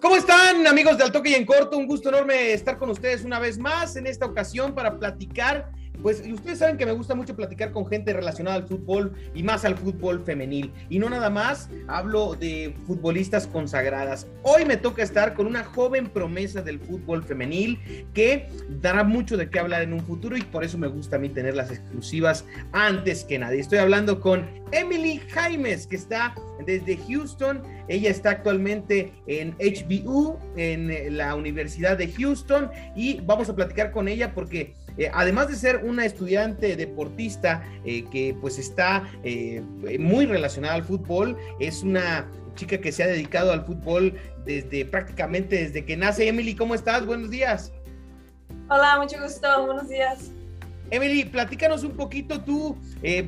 ¿Cómo están amigos de Altoque y en Corto? Un gusto enorme estar con ustedes una vez más en esta ocasión para platicar pues ustedes saben que me gusta mucho platicar con gente relacionada al fútbol y más al fútbol femenil. Y no nada más, hablo de futbolistas consagradas. Hoy me toca estar con una joven promesa del fútbol femenil que dará mucho de qué hablar en un futuro y por eso me gusta a mí tener las exclusivas antes que nadie. Estoy hablando con Emily Jaimes, que está desde Houston. Ella está actualmente en HBU, en la Universidad de Houston, y vamos a platicar con ella porque eh, además de ser una estudiante deportista eh, que pues está eh, muy relacionada al fútbol, es una chica que se ha dedicado al fútbol desde prácticamente desde que nace. Emily, ¿cómo estás? Buenos días. Hola, mucho gusto. Buenos días. Emily, platícanos un poquito. Tú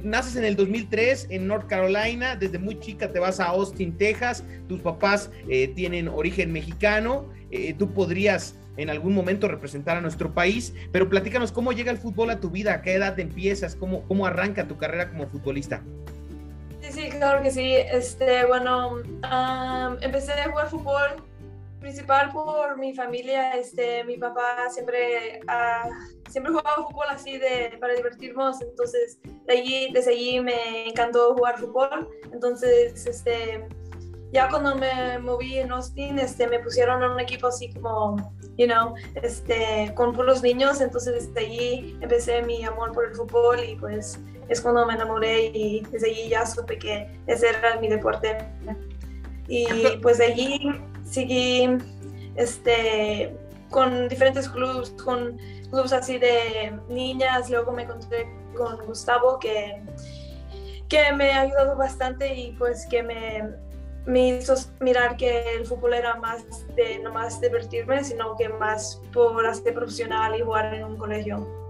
naces en el 2003 en North Carolina. Desde muy chica te vas a Austin, Texas. Tus papás tienen origen mexicano. tú podrías en algún momento representar a nuestro país, pero platícanos cómo llega el fútbol a tu vida, a qué edad empiezas, cómo, cómo arranca tu carrera como futbolista. Sí, sí, claro que sí. Este, bueno, empecé a jugar fútbol principal por mi familia. Este, mi papá siempre, uh, siempre jugaba fútbol así de, para divertirnos. Entonces, de allí, desde allí me encantó jugar fútbol. Entonces, este, ya cuando me moví en Austin, este, me pusieron en un equipo así como you know, este, con puros niños, entonces desde allí empecé mi amor por el fútbol y pues es cuando me enamoré y desde allí ya supe que ese era mi deporte. Y pues de allí seguí este, con diferentes clubes, con clubes así de niñas, luego me encontré con Gustavo que, que me ha ayudado bastante y pues que me me hizo mirar que el fútbol era más de no más divertirme, sino que más por hacer profesional y jugar en un colegio.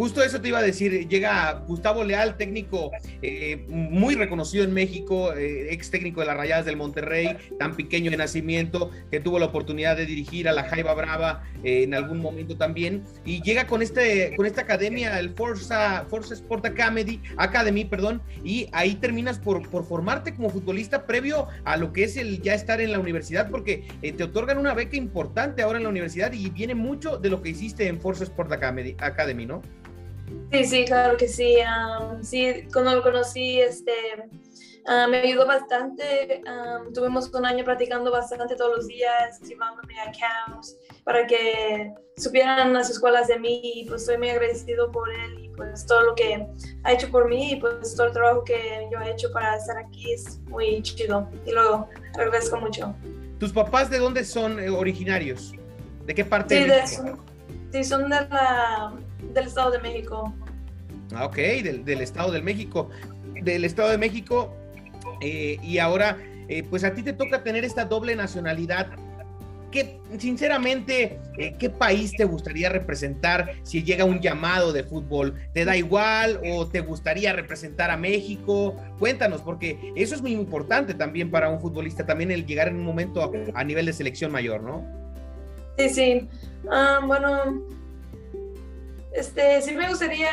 Justo eso te iba a decir, llega Gustavo Leal, técnico eh, muy reconocido en México, eh, ex técnico de las Rayadas del Monterrey, tan pequeño de nacimiento, que tuvo la oportunidad de dirigir a la Jaiba Brava eh, en algún momento también, y llega con, este, con esta academia, el Forza, Forza Sport Academy, Academy, perdón, y ahí terminas por, por formarte como futbolista previo a lo que es el ya estar en la universidad, porque te otorgan una beca importante ahora en la universidad y viene mucho de lo que hiciste en Forza Sport Academy ¿no? Sí, sí, claro que sí. sí, cuando lo conocí, este, me ayudó bastante. tuvimos un año practicando bastante todos los días, llevándome a camps para que supieran las escuelas de mí y pues estoy muy agradecido por él y pues todo lo que ha hecho por mí y pues todo el trabajo que yo he hecho para estar aquí es muy chido y lo agradezco mucho. ¿Tus papás de dónde son eh, originarios? ¿De qué parte? Sí, de, sí son de la del Estado de México. Ah, ok, del, Estado de México. Del Estado de México. Eh, y ahora, eh, pues a ti te toca tener esta doble nacionalidad. ¿Qué, sinceramente, eh, ¿qué país te gustaría representar si llega un llamado de fútbol? ¿Te da igual o te gustaría representar a México? Cuéntanos, porque eso es muy importante también para un futbolista, también el llegar en un momento a, nivel de selección mayor, ¿no? Sí, sí. Ah, bueno, este, sí me gustaría,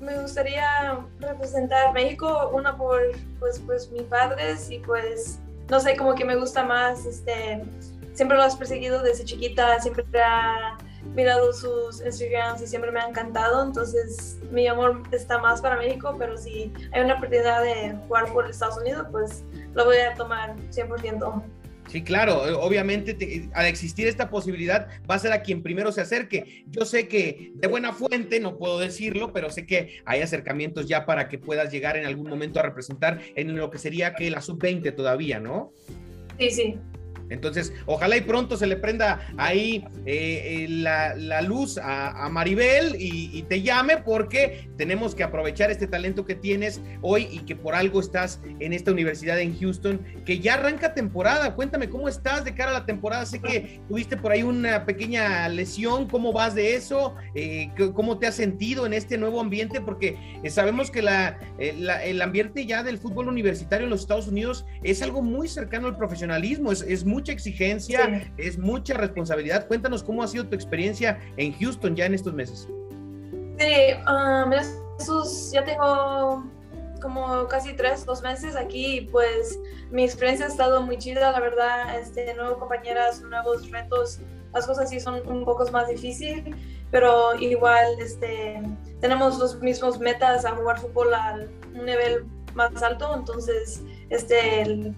me gustaría representar México, una por, pues, pues mis padres y pues, no sé, como que me gusta más, este, siempre lo has perseguido desde chiquita, siempre ha mirado sus Instagrams y siempre me ha encantado, entonces mi amor está más para México, pero si hay una oportunidad de jugar por Estados Unidos, pues lo voy a tomar 100%. Sí, claro, eh, obviamente al existir esta posibilidad va a ser a quien primero se acerque. Yo sé que de buena fuente, no puedo decirlo, pero sé que hay acercamientos ya para que puedas llegar en algún momento a representar en lo que sería que la sub-20 todavía, ¿no? Sí, sí. Entonces, ojalá y pronto se le prenda ahí eh, eh, la, luz a, Maribel y, te llame porque tenemos que aprovechar este talento que tienes hoy y que por algo estás en esta universidad en Houston, que ya arranca temporada. Cuéntame cómo estás de cara a la temporada. Sé que tuviste por ahí una pequeña lesión. ¿Cómo vas de eso? Eh, ¿Cómo te has sentido en este nuevo ambiente? Porque sabemos que la, el ambiente ya del fútbol universitario en los Estados Unidos es algo muy cercano al profesionalismo. Es, es muy mucha exigencia, es mucha responsabilidad. Cuéntanos cómo ha sido tu experiencia en Houston ya en estos meses. Sí, um, ya tengo como casi tres, dos meses aquí, pues mi experiencia ha estado muy chida, la verdad, este, nuevas compañeras, nuevos retos, las cosas sí son un poco más difíciles, pero igual este, tenemos los mismos metas a jugar fútbol a un nivel más alto, entonces este,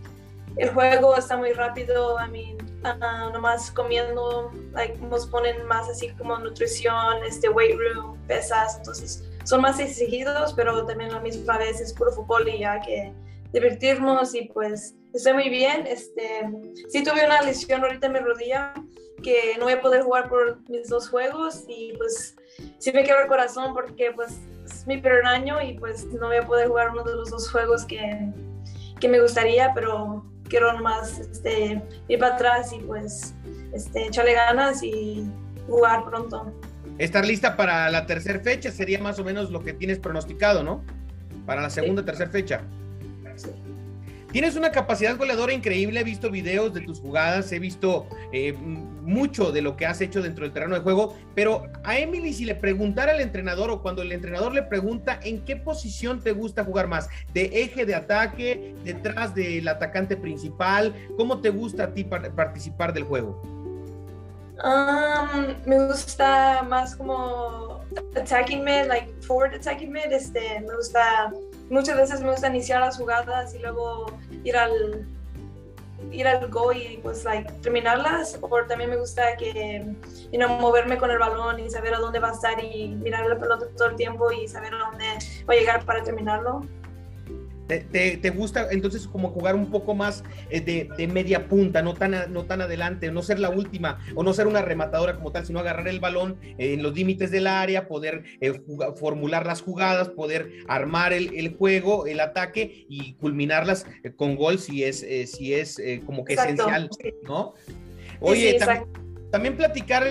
el, juego está muy rápido, a mí uh, nomás comiendo, like, nos ponen más así como nutrición, este weight room, pesas, entonces son más exigidos, pero también la misma vez es puro fútbol y ya que divertirnos y pues estoy muy bien. Este, sí tuve una lesión ahorita en mi rodilla que no voy a poder jugar por mis dos juegos y pues sí me quebra el corazón porque pues es mi primer año y pues no voy a poder jugar uno de los dos juegos que, que me gustaría, pero quiero nomás este, ir para atrás y pues este, echarle ganas y jugar pronto. Estar lista para la tercera fecha sería más o menos lo que tienes pronosticado, ¿no? Para la segunda, o tercera fecha. Sí. Tienes una capacidad goleadora increíble, he visto videos de tus jugadas, he visto eh, mucho de lo que has hecho dentro del terreno de juego, pero a Emily si le preguntara al entrenador o cuando el entrenador le pregunta en qué posición te gusta jugar más, de eje de ataque, detrás del atacante principal, ¿cómo te gusta a ti participar del juego? Um, me gusta más como attacking mid, like forward attacking mid, este, me gusta muchas veces me gusta iniciar las jugadas y luego ir al ir al go y pues like terminarlas o también me gusta que you know, moverme con el balón y saber a dónde va a estar y mirar la pelota todo el tiempo y saber a dónde va a llegar para terminarlo. Te, gusta entonces como jugar un poco más eh, de, media punta, no tan, no tan adelante, no ser la última o no ser una rematadora como tal, sino agarrar el balón en los límites del área, poder eh, formular las jugadas, poder armar el, juego, el ataque y culminarlas eh, con gol si es, si es como que esencial, ¿no? Oye, también, platicar,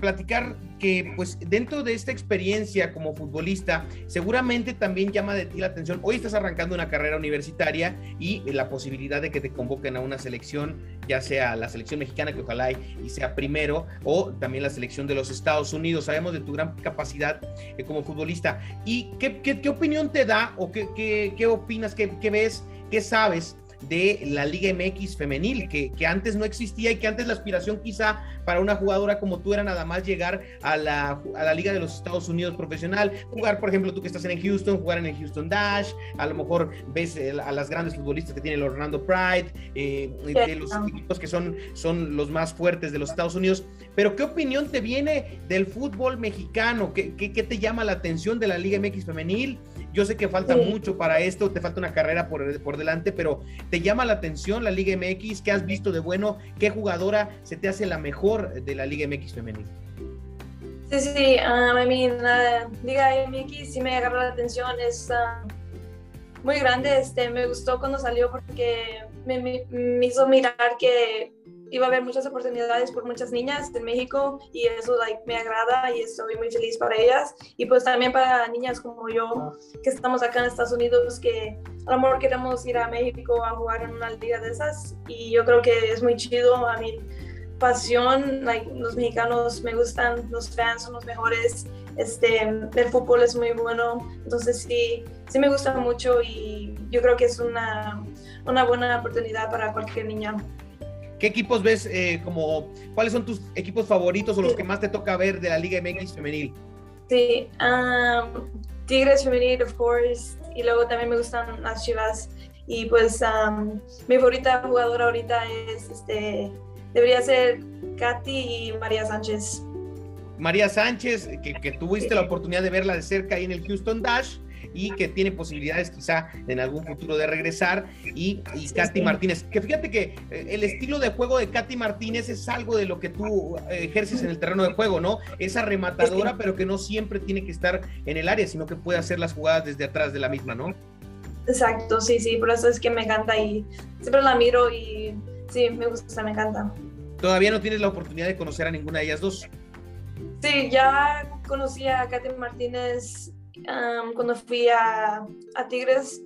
platicar que pues dentro de esta experiencia como futbolista seguramente también llama de ti la atención. Hoy estás arrancando una carrera universitaria y la posibilidad de que te convoquen a una selección, ya sea la selección mexicana que ojalá y, sea primero o también la selección de los Estados Unidos. Sabemos de tu gran capacidad eh, como futbolista. ¿Y qué, qué, opinión te da o qué, qué opinas, qué, ves, qué sabes de la Liga MX femenil, que, que, antes no existía y que antes la aspiración quizá para una jugadora como tú era nada más llegar a la, a la Liga de los Estados Unidos profesional, jugar, por ejemplo, tú que estás en Houston, jugar en el Houston Dash, a lo mejor ves a las grandes futbolistas que tiene el Orlando Pride, eh, de los equipos que son, son los más fuertes de los Estados Unidos, pero ¿qué opinión te viene del fútbol mexicano? ¿Qué, qué, qué te llama la atención de la Liga MX femenil? Yo sé que falta mucho para esto, te falta una carrera por, por delante, pero ¿te llama la atención la Liga MX? ¿Qué has visto de bueno? ¿Qué jugadora se te hace la mejor de la Liga MX femenil? Sí, sí, um, I mean, la Liga MX sí me agarró la atención, es um, muy grande, este, me gustó cuando salió porque me, me hizo mirar que iba a haber muchas oportunidades por muchas niñas en México y eso like, me agrada y estoy muy feliz para ellas. Y pues también para niñas como yo que estamos acá en Estados Unidos que a lo mejor queremos ir a México a jugar en una liga de esas. Y yo creo que es muy chido a mi pasión like, los mexicanos me gustan los fans son los mejores este el fútbol es muy bueno. Entonces sí sí me gusta mucho y yo creo que es una una buena oportunidad para cualquier niña ¿Qué equipos ves eh, como, cuáles son tus equipos favoritos o los que más te toca ver de la Liga MX femenil? Sí, um, Tigres femenil, of course, y luego también me gustan las Chivas. Y pues um, mi favorita jugadora ahorita es, este, debería ser Katy y María Sánchez. María Sánchez, que, que tuviste la oportunidad de verla de cerca ahí en el Houston Dash y que tiene posibilidades quizá en algún futuro de regresar. Y, y Katy Martínez, que fíjate que eh, el estilo de juego de Katy Martínez es algo de lo que tú eh, ejerces en el terreno de juego, ¿no? Esa rematadora, pero que no siempre tiene que estar en el área, sino que puede hacer las jugadas desde atrás de la misma, ¿no? Exacto, sí, sí, por eso es que me encanta y siempre la miro y sí, me gusta, me encanta. ¿Todavía no tienes la oportunidad de conocer a ninguna de ellas dos? Sí, ya conocí a Katy Martínez cuando fui a, Tigres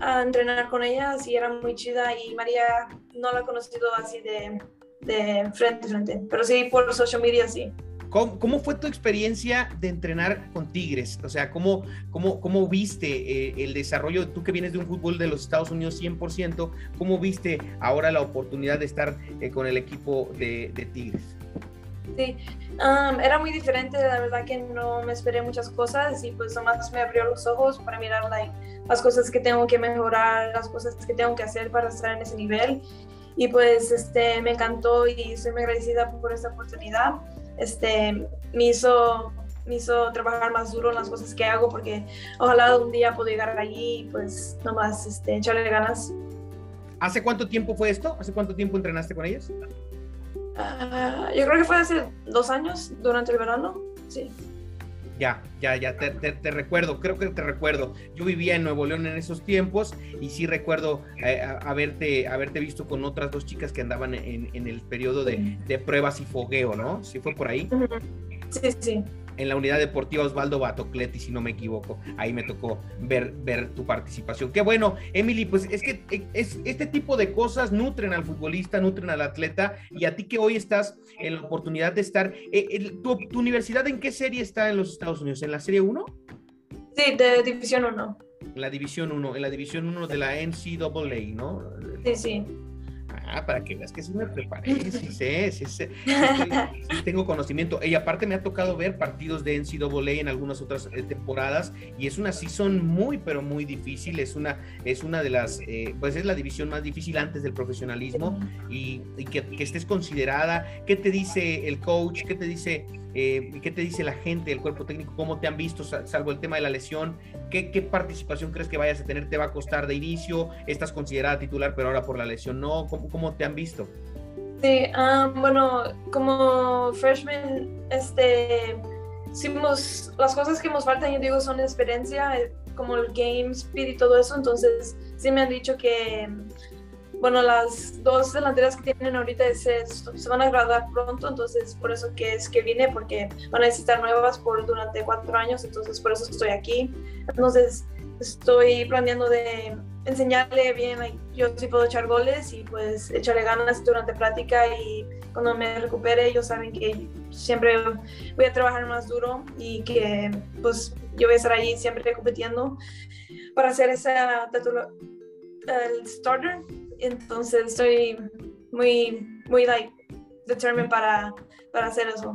a entrenar con ella, sí era muy chida y María no la he conocido así de, de frente a frente, pero sí por social media sí. ¿Cómo, fue tu experiencia de entrenar con Tigres? O sea, ¿cómo, cómo, cómo viste eh, el desarrollo, tú que vienes de un fútbol de los Estados Unidos 100%, ¿cómo viste ahora la oportunidad de estar eh, con el equipo de, Tigres? Sí, era muy diferente, la verdad que no me esperé muchas cosas y pues nomás me abrió los ojos para mirar las cosas que tengo que mejorar, las cosas que tengo que hacer para estar en ese nivel y pues este, me encantó y soy muy agradecida por esta oportunidad este, me hizo me hizo trabajar más duro en las cosas que hago porque ojalá un día pueda llegar allí y pues nomás este, echarle ganas. ¿Hace cuánto tiempo fue esto? ¿Hace cuánto tiempo entrenaste con ellos? Ah, yo creo que fue hace dos años, durante el verano, sí. Ya, ya, ya, te, recuerdo, creo que te recuerdo. Yo vivía en Nuevo León en esos tiempos y sí recuerdo eh, haberte, haberte visto con otras dos chicas que andaban en, el periodo de, de, pruebas y fogueo, ¿no? ¿Sí fue por ahí? Sí, sí en la unidad deportiva Osvaldo Batocleti, si no me equivoco. Ahí me tocó ver, ver tu participación. Qué bueno, Emily, pues es que eh, es, este tipo de cosas nutren al futbolista, nutren al atleta, y a ti que hoy estás en la oportunidad de estar, eh, tu, universidad en qué serie está en los Estados Unidos? ¿En la serie 1? Sí, de División 1. La División 1, en la División 1 de la NCAA, ¿no? Sí, sí. Ah, para que veas que sí me preparé, sí sé, sí sé, sí, tengo conocimiento. Y aparte me ha tocado ver partidos de NCAA en algunas otras eh, temporadas y es una season muy, pero muy difícil. Es una, es una de las, eh, pues es la división más difícil antes del profesionalismo y, que, que, estés considerada. ¿Qué te dice el coach? ¿Qué te dice eh, ¿Qué te dice la gente, el cuerpo técnico? ¿Cómo te han visto, salvo el tema de la lesión? ¿Qué, participación crees que vayas a tener? ¿Te va a costar de inicio? ¿Estás considerada titular, pero ahora por la lesión no? ¿Cómo, te han visto? Sí, ah, bueno, como freshman, este, hicimos, las cosas que nos faltan, yo digo, son experiencia, eh, como el game speed y todo eso, entonces sí me han dicho que bueno, las dos delanteras que tienen ahorita se, se van a graduar pronto, entonces por eso que es que vine, porque van a necesitar nuevas por durante cuatro años, entonces por eso estoy aquí. Entonces estoy planeando de enseñarle bien, yo sí puedo echar goles y pues echarle ganas durante práctica y cuando me recupere ellos saben que siempre voy a trabajar más duro y que pues yo voy a estar ahí siempre compitiendo para hacer esa el starter entonces estoy muy, muy, like, determined para, para hacer eso.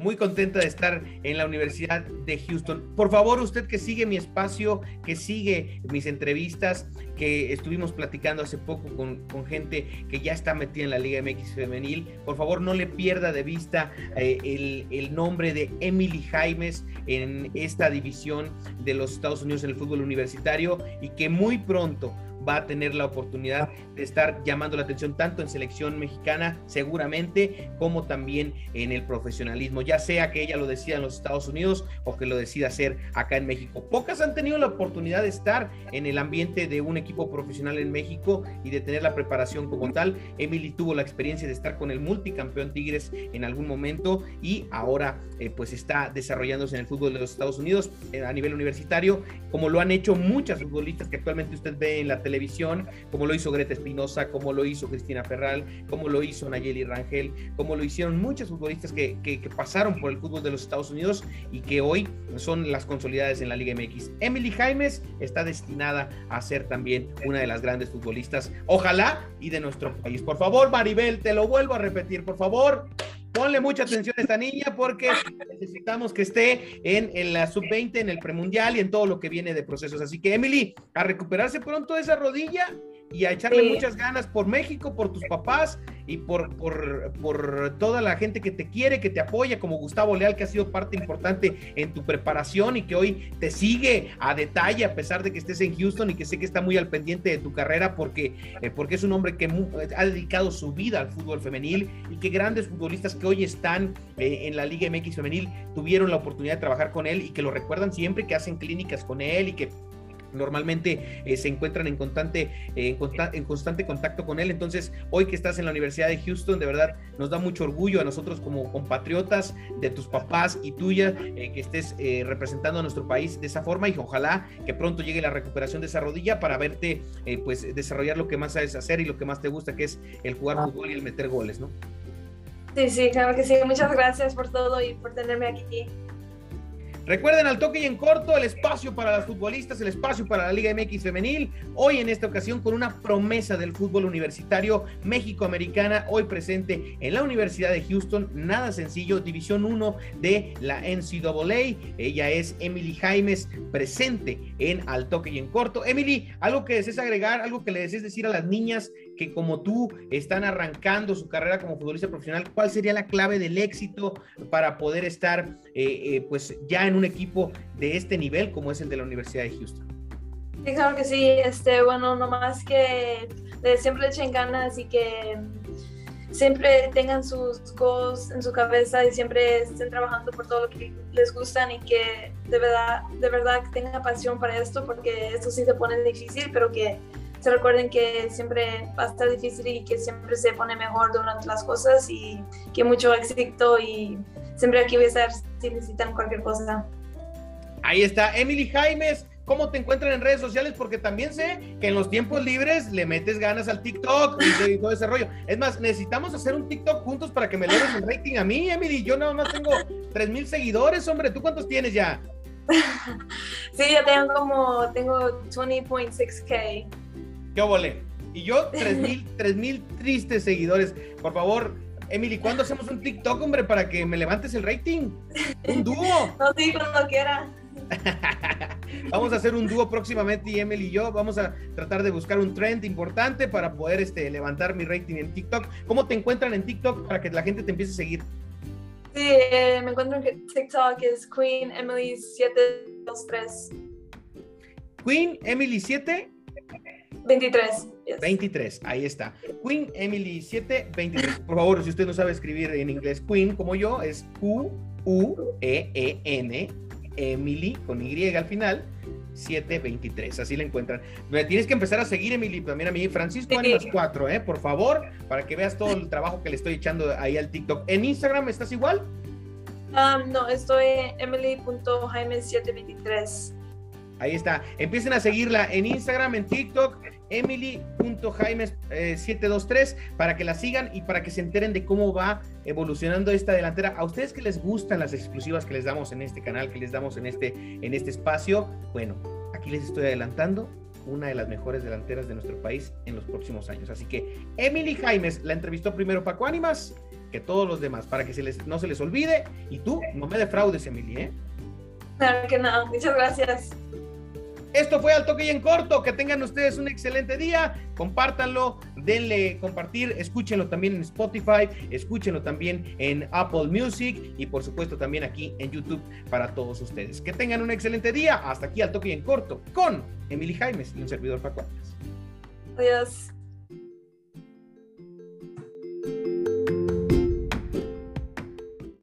Muy contenta de estar en la Universidad de Houston. Por favor, usted que sigue mi espacio, que sigue mis entrevistas, que estuvimos platicando hace poco con, con gente que ya está metida en la Liga MX femenil, por favor no le pierda de vista eh, el, el, nombre de Emily Jaimes en esta división de los Estados Unidos en el fútbol universitario y que muy pronto va a tener la oportunidad de estar llamando la atención tanto en selección mexicana seguramente como también en el profesionalismo, ya sea que ella lo decida en los Estados Unidos o que lo decida hacer acá en México. Pocas han tenido la oportunidad de estar en el ambiente de un equipo profesional en México y de tener la preparación como tal. Emily tuvo la experiencia de estar con el multicampeón Tigres en algún momento y ahora eh, pues está desarrollándose en el fútbol de los Estados Unidos eh, a nivel universitario, como lo han hecho muchas futbolistas que actualmente usted ve en la televisión, como lo hizo Greta Espinosa, como lo hizo Cristina Ferral, como lo hizo Nayeli Rangel, como lo hicieron muchos futbolistas que, que, pasaron por el fútbol de los Estados Unidos y que hoy son las consolidadas en la Liga MX. Emily Jaimes está destinada a ser también una de las grandes futbolistas, ojalá, y de nuestro país. Por favor, Maribel, te lo vuelvo a repetir, por favor. Ponle mucha atención a esta niña porque necesitamos que esté en, en la sub-20, en el premundial y en todo lo que viene de procesos. Así que, Emily, a recuperarse pronto esa rodilla y a echarle muchas ganas por México, por tus papás y por, por, por, toda la gente que te quiere, que te apoya, como Gustavo Leal, que ha sido parte importante en tu preparación y que hoy te sigue a detalle, a pesar de que estés en Houston y que sé que está muy al pendiente de tu carrera, porque, eh, porque es un hombre que ha dedicado su vida al fútbol femenil y que grandes futbolistas que hoy están eh, en la Liga MX femenil tuvieron la oportunidad de trabajar con él y que lo recuerdan siempre, que hacen clínicas con él y que normalmente eh, se encuentran en constante, eh, en, constante contacto con él. Entonces, hoy que estás en la Universidad de Houston, de verdad nos da mucho orgullo a nosotros como compatriotas de tus papás y tuya, eh, que estés representando a nuestro país de esa forma y ojalá que pronto llegue la recuperación de esa rodilla para verte pues desarrollar lo que más sabes hacer y lo que más te gusta, que es el jugar ah. fútbol y el meter goles, ¿no? Sí, sí, claro que sí. Muchas gracias por todo y por tenerme aquí. Recuerden al toque y en corto el espacio para las futbolistas, el espacio para la Liga MX femenil. Hoy en esta ocasión con una promesa del fútbol universitario México-Americana, hoy presente en la Universidad de Houston. Nada sencillo, División 1 de la NCAA. Ella es Emily Jaimes, presente en Al toque y en corto. Emily, algo que desees agregar, algo que le desees decir a las niñas que como tú están arrancando su carrera como futbolista profesional, ¿cuál sería la clave del éxito para poder estar eh, eh, pues ya en un equipo de este nivel como es el de la Universidad de Houston? Sí, claro que sí, este, bueno, nomás que siempre echen ganas y que siempre tengan sus goals en su cabeza y siempre estén trabajando por todo lo que les gustan y que de verdad, de verdad tengan pasión para esto porque esto sí se pone difícil, pero que se recuerden que siempre va a estar difícil y que siempre se pone mejor durante las cosas y que mucho éxito y siempre aquí voy a estar si necesitan cualquier cosa. Ahí está, Emily Jaimes. ¿Cómo te encuentran en redes sociales? Porque también sé que en los tiempos libres le metes ganas al TikTok y todo ese rollo. Es más, necesitamos hacer un TikTok juntos para que me leas el rating a mí, Emily. Yo nada más tengo 3 mil seguidores, hombre. ¿Tú cuántos tienes ya? sí, yo tengo como, tengo 20.6k. ¿Qué volé? Y yo, 3 mil tristes seguidores. Por favor, Emily, ¿cuándo hacemos un TikTok, hombre, para que me levantes el rating? Un dúo. No, sí, cuando quiera. vamos a hacer un dúo próximamente y Emily y yo vamos a tratar de buscar un trend importante para poder este, levantar mi rating en TikTok. ¿Cómo te encuentran en TikTok para que la gente te empiece a seguir? Sí, eh, me encuentro en TikTok es Queen Emily 723. Queen Emily 7 23. 23, ahí está. Queen Emily 7, 23. Por favor, si usted no sabe escribir en inglés Queen como yo, es Q-U-E-E-N, Emily con Y al final. 723, así la encuentran. Me tienes que empezar a seguir, Emily, también a mí, Francisco Ánimas 4, ¿eh? Por favor, para que veas todo el trabajo que le estoy echando ahí al TikTok. ¿En Instagram estás igual? Um, no, estoy emily.jaime723. Ahí está. Empiecen a seguirla en Instagram, en TikTok, emily.jaimes723 para que la sigan y para que se enteren de cómo va evolucionando esta delantera. A ustedes que les gustan las exclusivas que les damos en este canal, que les damos en este, en este espacio, bueno, aquí les estoy adelantando una de las mejores delanteras de nuestro país en los próximos años. Así que Emily Jaimes la entrevistó primero Paco Ánimas que todos los demás, para que no se les olvide. Y tú no me defraudes, Emily, ¿eh? Claro que no. Muchas gracias. Esto fue al toque y en corto. Que tengan ustedes un excelente día. Compártanlo, denle compartir, escúchenlo también en Spotify, escúchenlo también en Apple Music y por supuesto también aquí en YouTube para todos ustedes. Que tengan un excelente día. Hasta aquí al toque y en corto con Emily Jaimes y un servidor Paco Adiós.